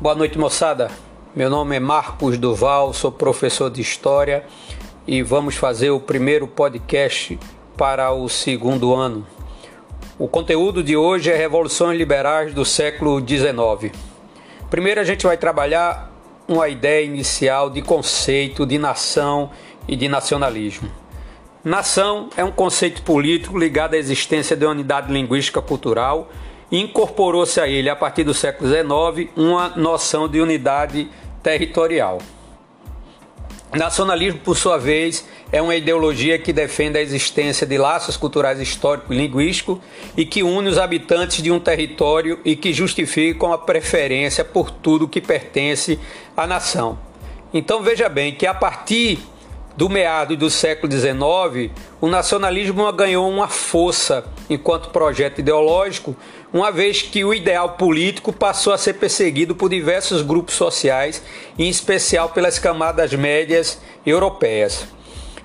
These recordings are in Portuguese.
Boa noite, moçada. Meu nome é Marcos Duval, sou professor de História e vamos fazer o primeiro podcast para o segundo ano. O conteúdo de hoje é Revoluções Liberais do século XIX. Primeiro, a gente vai trabalhar uma ideia inicial de conceito de nação e de nacionalismo. Nação é um conceito político ligado à existência de uma unidade linguística cultural incorporou-se a ele, a partir do século XIX, uma noção de unidade territorial. Nacionalismo, por sua vez, é uma ideologia que defende a existência de laços culturais históricos e linguísticos e que une os habitantes de um território e que justificam a preferência por tudo que pertence à nação. Então veja bem que a partir do meado do século XIX, o nacionalismo ganhou uma força enquanto projeto ideológico, uma vez que o ideal político passou a ser perseguido por diversos grupos sociais, em especial pelas camadas médias europeias.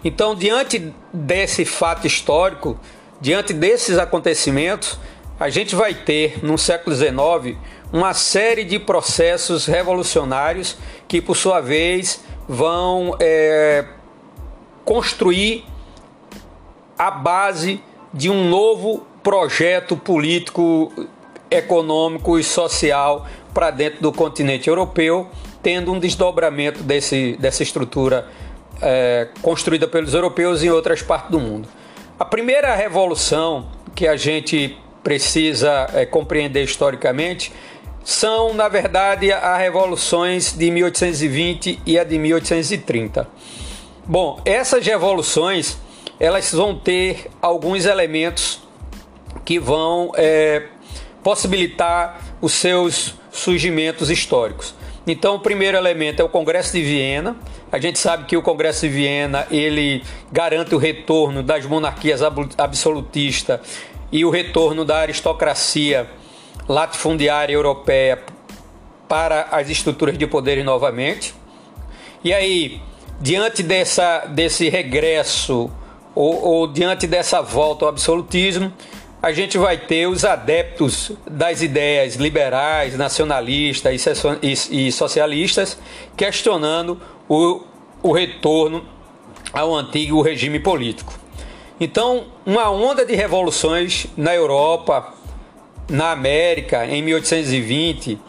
Então, diante desse fato histórico, diante desses acontecimentos, a gente vai ter no século XIX uma série de processos revolucionários que, por sua vez, vão é, construir a base de um novo projeto político, econômico e social para dentro do continente europeu, tendo um desdobramento desse, dessa estrutura é, construída pelos europeus em outras partes do mundo. A primeira revolução que a gente precisa é, compreender historicamente são, na verdade, as revoluções de 1820 e a de 1830. Bom, essas revoluções elas vão ter alguns elementos que vão é, possibilitar os seus surgimentos históricos. Então, o primeiro elemento é o Congresso de Viena. A gente sabe que o Congresso de Viena ele garante o retorno das monarquias absolutistas e o retorno da aristocracia latifundiária europeia para as estruturas de poder novamente. E aí, diante dessa, desse regresso ou, ou diante dessa volta ao absolutismo, a gente vai ter os adeptos das ideias liberais, nacionalistas e socialistas questionando o, o retorno ao antigo regime político. Então, uma onda de revoluções na Europa, na América, em 1820,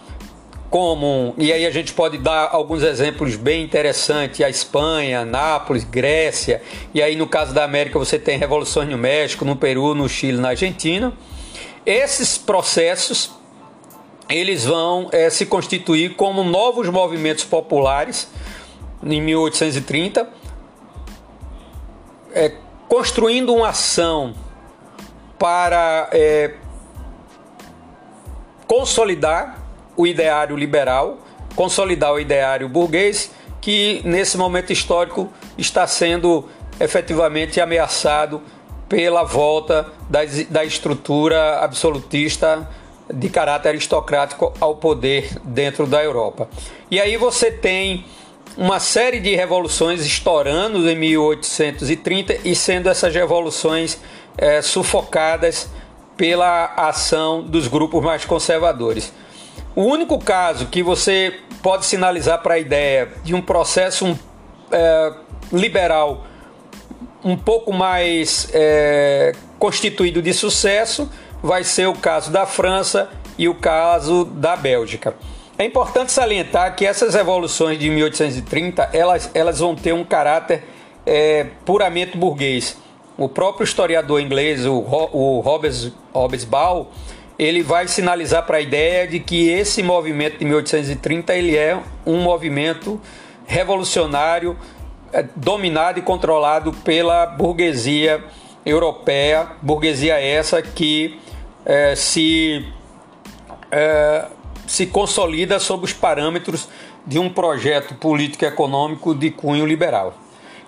como e aí a gente pode dar alguns exemplos bem interessantes. A Espanha, Nápoles, Grécia. E aí no caso da América você tem revoluções no México, no Peru, no Chile, na Argentina. Esses processos eles vão é, se constituir como novos movimentos populares em 1830, é, construindo uma ação para é, consolidar o ideário liberal, consolidar o ideário burguês, que nesse momento histórico está sendo efetivamente ameaçado pela volta da, da estrutura absolutista de caráter aristocrático ao poder dentro da Europa. E aí você tem uma série de revoluções estourando em 1830 e sendo essas revoluções é, sufocadas pela ação dos grupos mais conservadores. O único caso que você pode sinalizar para a ideia de um processo um, é, liberal um pouco mais é, constituído de sucesso vai ser o caso da França e o caso da Bélgica. É importante salientar que essas revoluções de 1830 elas, elas vão ter um caráter é, puramente burguês. O próprio historiador inglês, o, o Hobbes, Ball ele vai sinalizar para a ideia de que esse movimento de 1830 ele é um movimento revolucionário é, dominado e controlado pela burguesia europeia, burguesia essa que é, se, é, se consolida sob os parâmetros de um projeto político e econômico de cunho liberal.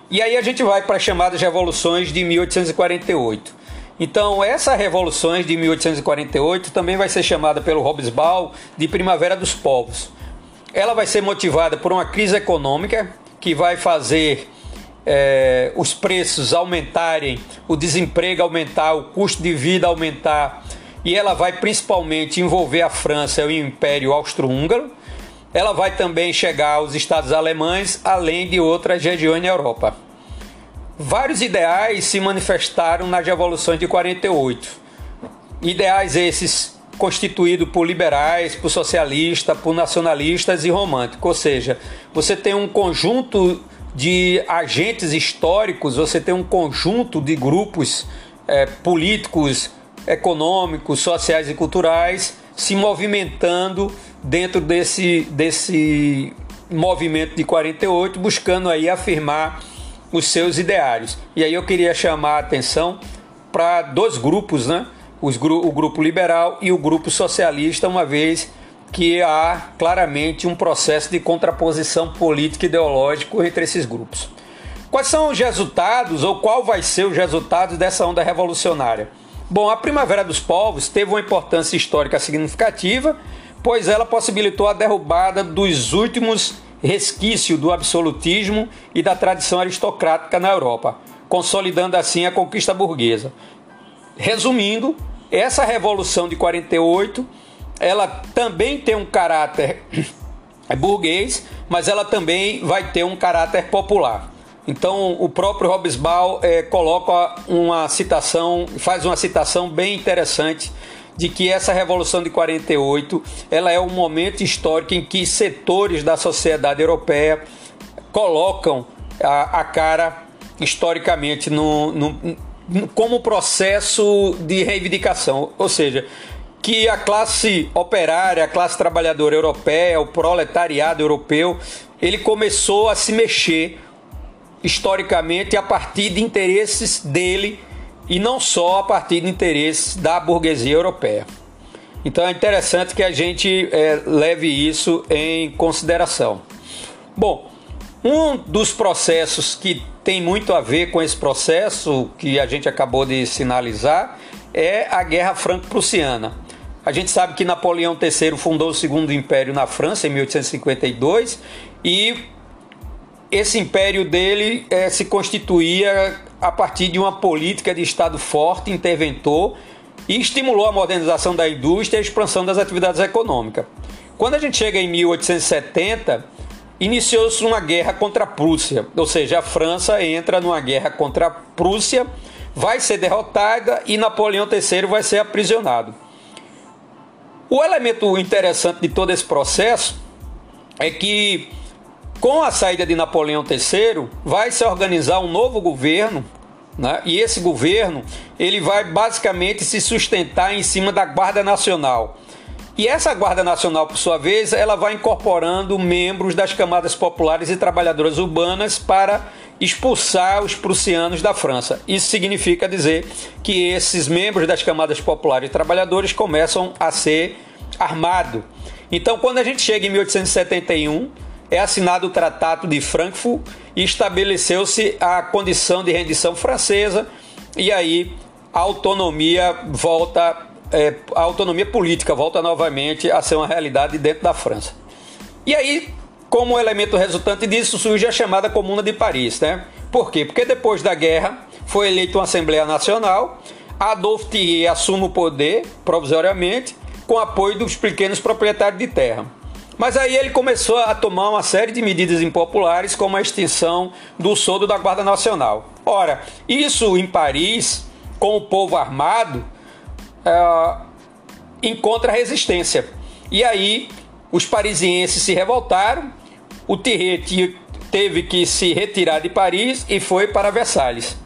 E aí a gente vai para as chamadas revoluções de 1848. Então, essa revoluções de 1848 também vai ser chamada pelo Hobsbawm de Primavera dos Povos. Ela vai ser motivada por uma crise econômica que vai fazer é, os preços aumentarem, o desemprego aumentar, o custo de vida aumentar, e ela vai principalmente envolver a França e o Império Austro-Húngaro. ela vai também chegar aos estados alemães, além de outras regiões na Europa. Vários ideais se manifestaram nas revoluções de 48. Ideais esses constituídos por liberais, por socialistas, por nacionalistas e românticos. Ou seja, você tem um conjunto de agentes históricos, você tem um conjunto de grupos é, políticos, econômicos, sociais e culturais se movimentando dentro desse, desse movimento de 48, buscando aí afirmar os seus ideários. E aí eu queria chamar a atenção para dois grupos, né? Os, o grupo liberal e o grupo socialista, uma vez que há claramente um processo de contraposição política e ideológico entre esses grupos. Quais são os resultados ou qual vai ser os resultados dessa onda revolucionária? Bom, a Primavera dos Povos teve uma importância histórica significativa, pois ela possibilitou a derrubada dos últimos resquícios do absolutismo e da tradição aristocrática na Europa, consolidando assim a conquista burguesa. Resumindo, essa revolução de 48, ela também tem um caráter burguês, mas ela também vai ter um caráter popular. Então, o próprio Hobsbawm é, coloca uma citação, faz uma citação bem interessante de que essa revolução de 48 ela é um momento histórico em que setores da sociedade europeia colocam a, a cara historicamente no, no, como processo de reivindicação, ou seja, que a classe operária, a classe trabalhadora europeia, o proletariado europeu, ele começou a se mexer historicamente a partir de interesses dele e não só a partir de interesses da burguesia europeia. Então é interessante que a gente é, leve isso em consideração. Bom, um dos processos que tem muito a ver com esse processo que a gente acabou de sinalizar é a Guerra Franco-Prussiana. A gente sabe que Napoleão III fundou o Segundo Império na França em 1852 e esse império dele é, se constituía a partir de uma política de Estado forte, interventor e estimulou a modernização da indústria e a expansão das atividades econômicas. Quando a gente chega em 1870, iniciou-se uma guerra contra a Prússia, ou seja, a França entra numa guerra contra a Prússia, vai ser derrotada e Napoleão III vai ser aprisionado. O elemento interessante de todo esse processo é que com a saída de Napoleão III, vai se organizar um novo governo, né? e esse governo ele vai basicamente se sustentar em cima da Guarda Nacional. E essa Guarda Nacional, por sua vez, ela vai incorporando membros das camadas populares e trabalhadoras urbanas para expulsar os prussianos da França. Isso significa dizer que esses membros das camadas populares e trabalhadores começam a ser armados. Então, quando a gente chega em 1871, é assinado o Tratado de Frankfurt e estabeleceu-se a condição de rendição francesa e aí a autonomia volta, é, a autonomia política volta novamente a ser uma realidade dentro da França. E aí, como elemento resultante disso, surge a chamada Comuna de Paris, né? Por quê? Porque depois da guerra foi eleita uma Assembleia Nacional, Adolphe Thiers assume o poder provisoriamente com apoio dos pequenos proprietários de terra. Mas aí ele começou a tomar uma série de medidas impopulares, como a extinção do soldo da Guarda Nacional. Ora, isso em Paris, com o povo armado, é, encontra resistência. E aí os parisienses se revoltaram, o Thierry teve que se retirar de Paris e foi para Versalhes.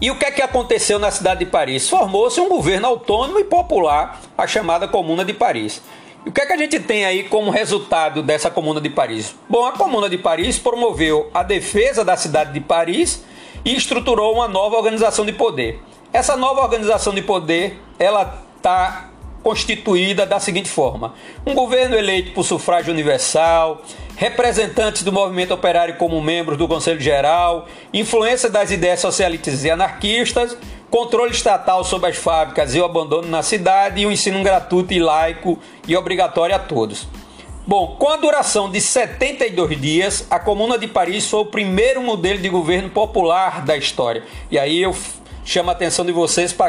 E o que é que aconteceu na cidade de Paris? Formou-se um governo autônomo e popular, a chamada Comuna de Paris. O que é que a gente tem aí como resultado dessa Comuna de Paris? Bom, a Comuna de Paris promoveu a defesa da cidade de Paris e estruturou uma nova organização de poder. Essa nova organização de poder, ela está constituída da seguinte forma: um governo eleito por sufrágio universal, representantes do movimento operário como membros do Conselho Geral, influência das ideias socialistas e anarquistas, controle estatal sobre as fábricas e o abandono na cidade e o ensino gratuito e laico e obrigatório a todos. Bom, com a duração de 72 dias, a Comuna de Paris foi o primeiro modelo de governo popular da história. E aí eu chamo a atenção de vocês para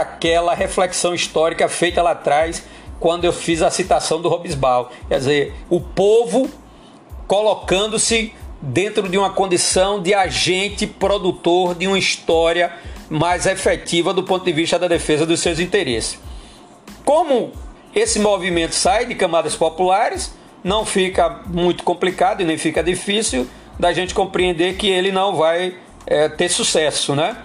aquela, reflexão histórica feita lá atrás quando eu fiz a citação do Robesbal. Quer dizer, o povo colocando-se dentro de uma condição de agente produtor de uma história mais efetiva do ponto de vista da defesa dos seus interesses. Como esse movimento sai de camadas populares, não fica muito complicado e nem fica difícil da gente compreender que ele não vai é, ter sucesso, né?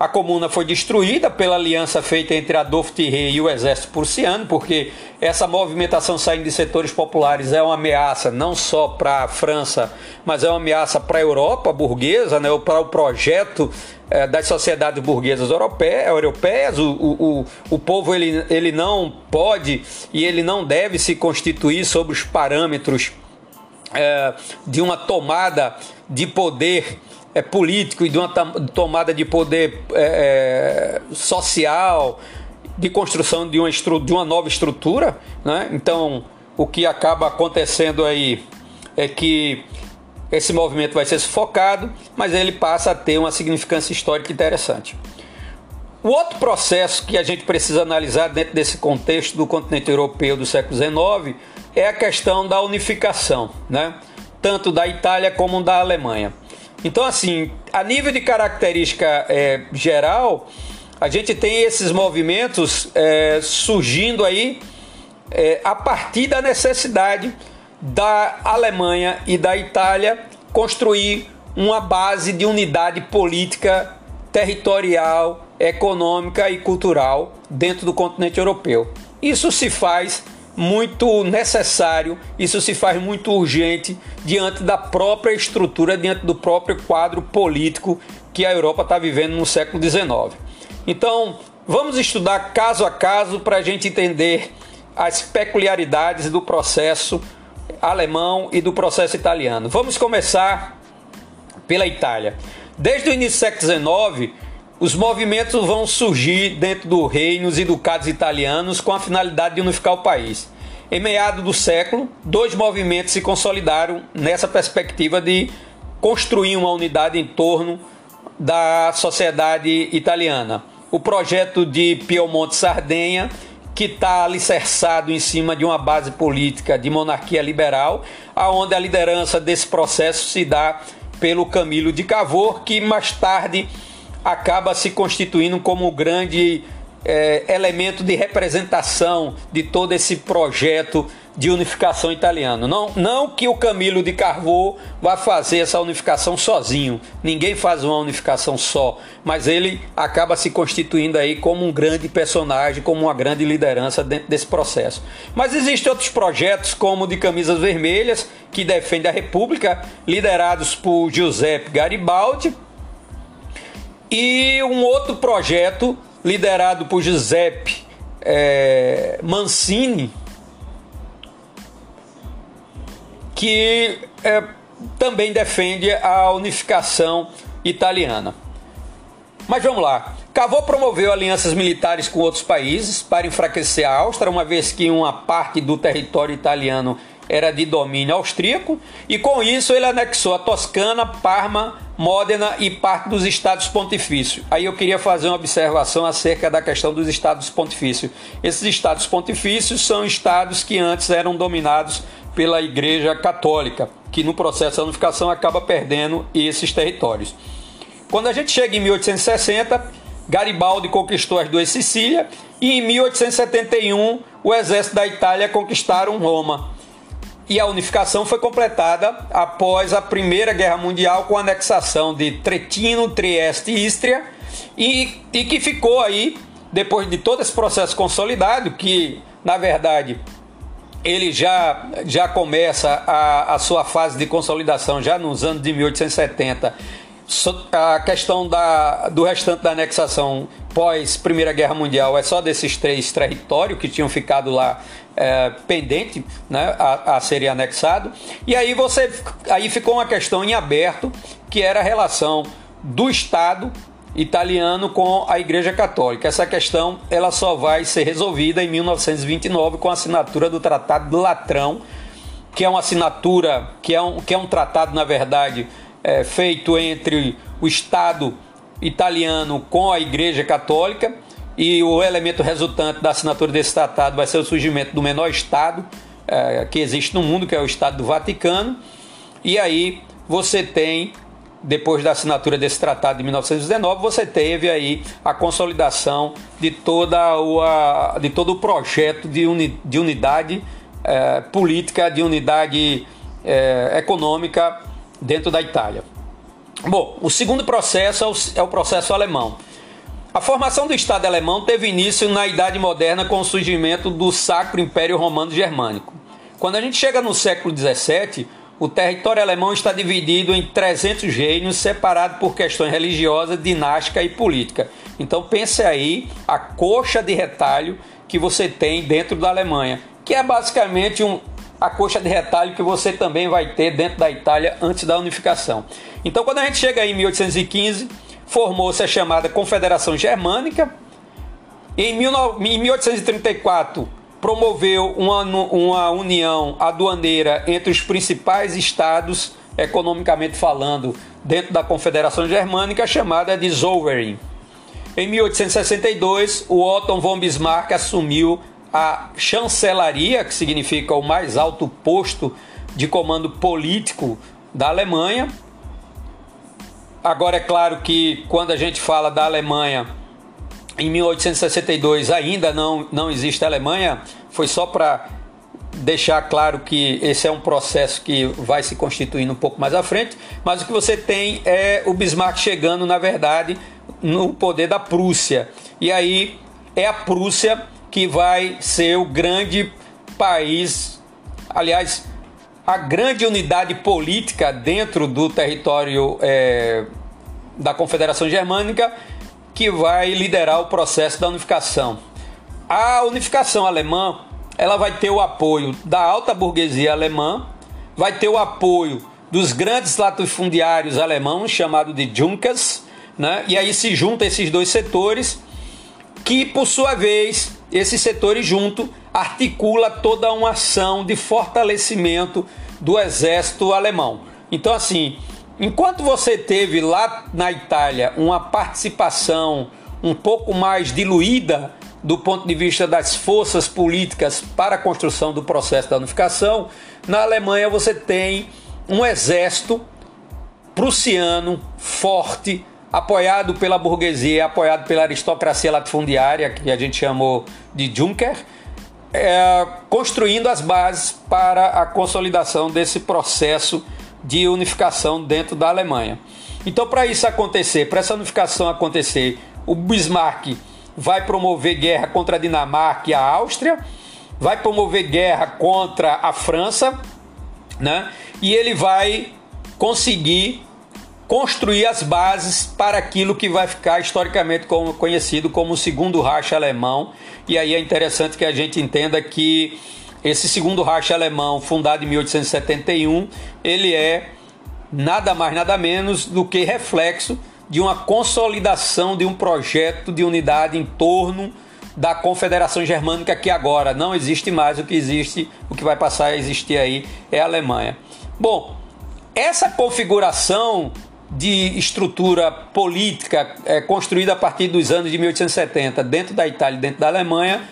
A comuna foi destruída pela aliança feita entre Adolfo Thierry e o exército prussiano, porque essa movimentação saindo de setores populares é uma ameaça não só para a França, mas é uma ameaça para a Europa burguesa, né, para o projeto é, das sociedades burguesas europeias. europeias. O, o, o, o povo ele, ele não pode e ele não deve se constituir sobre os parâmetros é, de uma tomada de poder é, político e de uma tomada de poder é, é, social, de construção de uma, de uma nova estrutura. Né? Então, o que acaba acontecendo aí é que esse movimento vai ser sufocado, mas ele passa a ter uma significância histórica interessante. O outro processo que a gente precisa analisar dentro desse contexto do continente europeu do século XIX é a questão da unificação, né? tanto da Itália como da Alemanha. Então, assim, a nível de característica é, geral, a gente tem esses movimentos é, surgindo aí é, a partir da necessidade da Alemanha e da Itália construir uma base de unidade política, territorial, econômica e cultural dentro do continente europeu. Isso se faz muito necessário, isso se faz muito urgente diante da própria estrutura, diante do próprio quadro político que a Europa está vivendo no século XIX. Então, vamos estudar caso a caso para a gente entender as peculiaridades do processo alemão e do processo italiano. Vamos começar pela Itália. Desde o início do século XIX, os movimentos vão surgir dentro dos reinos e ducados italianos com a finalidade de unificar o país. Em meado do século, dois movimentos se consolidaram nessa perspectiva de construir uma unidade em torno da sociedade italiana. O projeto de Piemonte Sardenha, que está alicerçado em cima de uma base política de monarquia liberal, aonde a liderança desse processo se dá pelo Camilo de Cavour, que mais tarde acaba se constituindo como o grande é, elemento de representação de todo esse projeto de unificação italiano. Não, não que o Camilo de Carvô vá fazer essa unificação sozinho. Ninguém faz uma unificação só, mas ele acaba se constituindo aí como um grande personagem, como uma grande liderança dentro desse processo. Mas existem outros projetos, como o de Camisas Vermelhas, que defende a República, liderados por Giuseppe Garibaldi, e um outro projeto liderado por Giuseppe é, Mancini, que é, também defende a unificação italiana. Mas vamos lá. Cavô promoveu alianças militares com outros países para enfraquecer a Áustria, uma vez que uma parte do território italiano era de domínio austríaco, e com isso ele anexou a Toscana, Parma, Módena e parte dos estados pontifícios. Aí eu queria fazer uma observação acerca da questão dos estados pontifícios. Esses estados pontifícios são estados que antes eram dominados pela Igreja Católica, que no processo de unificação acaba perdendo esses territórios. Quando a gente chega em 1860, Garibaldi conquistou as duas Sicílias e em 1871 o exército da Itália conquistaram Roma e a unificação foi completada após a Primeira Guerra Mundial com a anexação de Tretino, Trieste e Istria e, e que ficou aí, depois de todo esse processo consolidado, que na verdade ele já, já começa a, a sua fase de consolidação já nos anos de 1870 a questão da, do restante da anexação pós Primeira Guerra Mundial é só desses três territórios que tinham ficado lá é, pendente né, a, a serem anexados. E aí você aí ficou uma questão em aberto que era a relação do Estado italiano com a Igreja Católica. Essa questão ela só vai ser resolvida em 1929 com a assinatura do Tratado do Latrão, que é uma assinatura que é um, que é um tratado na verdade é, feito entre o Estado italiano com a Igreja Católica, e o elemento resultante da assinatura desse tratado vai ser o surgimento do menor Estado é, que existe no mundo, que é o Estado do Vaticano. E aí você tem, depois da assinatura desse tratado de 1919, você teve aí a consolidação de, toda a, de todo o projeto de, uni, de unidade é, política, de unidade é, econômica dentro da Itália. Bom, o segundo processo é o, é o processo alemão. A formação do Estado alemão teve início na Idade Moderna com o surgimento do Sacro Império Romano Germânico. Quando a gente chega no século XVII, o território alemão está dividido em 300 reinos, separados por questões religiosas, dinástica e política. Então pense aí a coxa de retalho que você tem dentro da Alemanha, que é basicamente um, a coxa de retalho que você também vai ter dentro da Itália antes da unificação. Então quando a gente chega em 1815 formou-se a chamada Confederação Germânica. Em 1834, promoveu uma, uma união aduaneira entre os principais estados, economicamente falando, dentro da Confederação Germânica, chamada de Zollverein. Em 1862, o Otto von Bismarck assumiu a chancelaria, que significa o mais alto posto de comando político da Alemanha, Agora é claro que quando a gente fala da Alemanha, em 1862 ainda não, não existe Alemanha, foi só para deixar claro que esse é um processo que vai se constituindo um pouco mais à frente, mas o que você tem é o Bismarck chegando, na verdade, no poder da Prússia. E aí é a Prússia que vai ser o grande país, aliás, a grande unidade política dentro do território é, da Confederação Germânica que vai liderar o processo da unificação. A unificação alemã ela vai ter o apoio da alta burguesia alemã, vai ter o apoio dos grandes latifundiários alemãos, chamado de Junkers, né? e aí se juntam esses dois setores, que por sua vez, esses setores junto articula toda uma ação de fortalecimento do exército alemão. Então, assim, enquanto você teve lá na Itália uma participação um pouco mais diluída do ponto de vista das forças políticas para a construção do processo da unificação, na Alemanha você tem um exército prussiano forte, apoiado pela burguesia, apoiado pela aristocracia latifundiária, que a gente chamou de Junker, é, construindo as bases para a consolidação desse processo de unificação dentro da Alemanha. Então, para isso acontecer, para essa unificação acontecer, o Bismarck vai promover guerra contra a Dinamarca e a Áustria, vai promover guerra contra a França, né? E ele vai conseguir construir as bases para aquilo que vai ficar historicamente conhecido como o segundo Reich alemão. E aí é interessante que a gente entenda que esse segundo Reich alemão, fundado em 1871, ele é nada mais nada menos do que reflexo de uma consolidação de um projeto de unidade em torno da Confederação Germânica que agora não existe mais, o que existe, o que vai passar a existir aí é a Alemanha. Bom, essa configuração de estrutura política é, construída a partir dos anos de 1870 dentro da Itália e dentro da Alemanha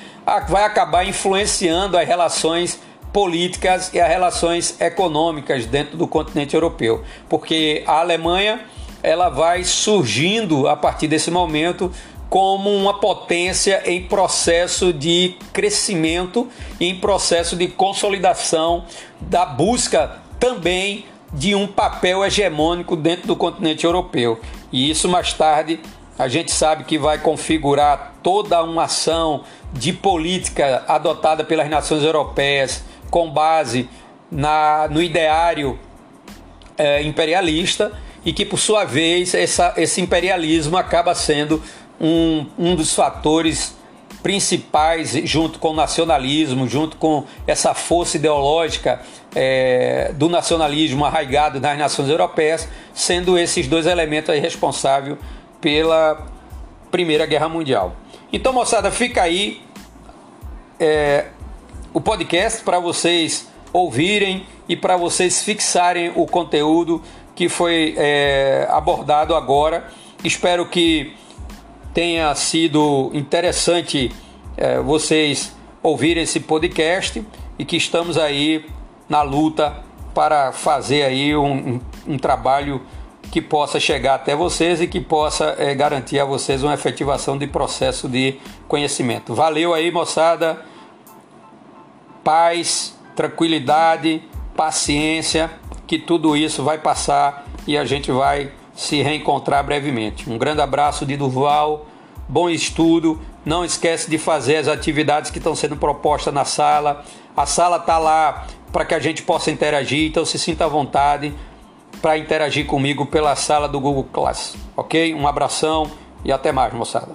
vai acabar influenciando as relações políticas e as relações econômicas dentro do continente europeu, porque a Alemanha ela vai surgindo a partir desse momento como uma potência em processo de crescimento e em processo de consolidação da busca também de um papel hegemônico dentro do continente europeu. E isso mais tarde a gente sabe que vai configurar toda uma ação de política adotada pelas nações europeias com base na, no ideário é, imperialista e que, por sua vez, essa, esse imperialismo acaba sendo um, um dos fatores principais, junto com o nacionalismo, junto com essa força ideológica é, do nacionalismo arraigado nas nações europeias, sendo esses dois elementos responsáveis pela Primeira Guerra Mundial. Então, moçada, fica aí é, o podcast para vocês ouvirem e para vocês fixarem o conteúdo que foi é, abordado agora. Espero que tenha sido interessante é, vocês ouvirem esse podcast e que estamos aí na luta para fazer aí um, um, trabalho que possa chegar até vocês e que possa é, garantir a vocês uma efetivação de processo de conhecimento. Valeu aí, moçada. Paz, tranquilidade, paciência, que tudo isso vai passar e a gente vai se reencontrar brevemente. Um grande abraço de Durval, bom estudo. Não esquece de fazer as atividades que estão sendo propostas na sala. A sala está lá para que a gente possa interagir, então se sinta à vontade para interagir comigo pela sala do Google Class, ok? Um abração e até mais, moçada.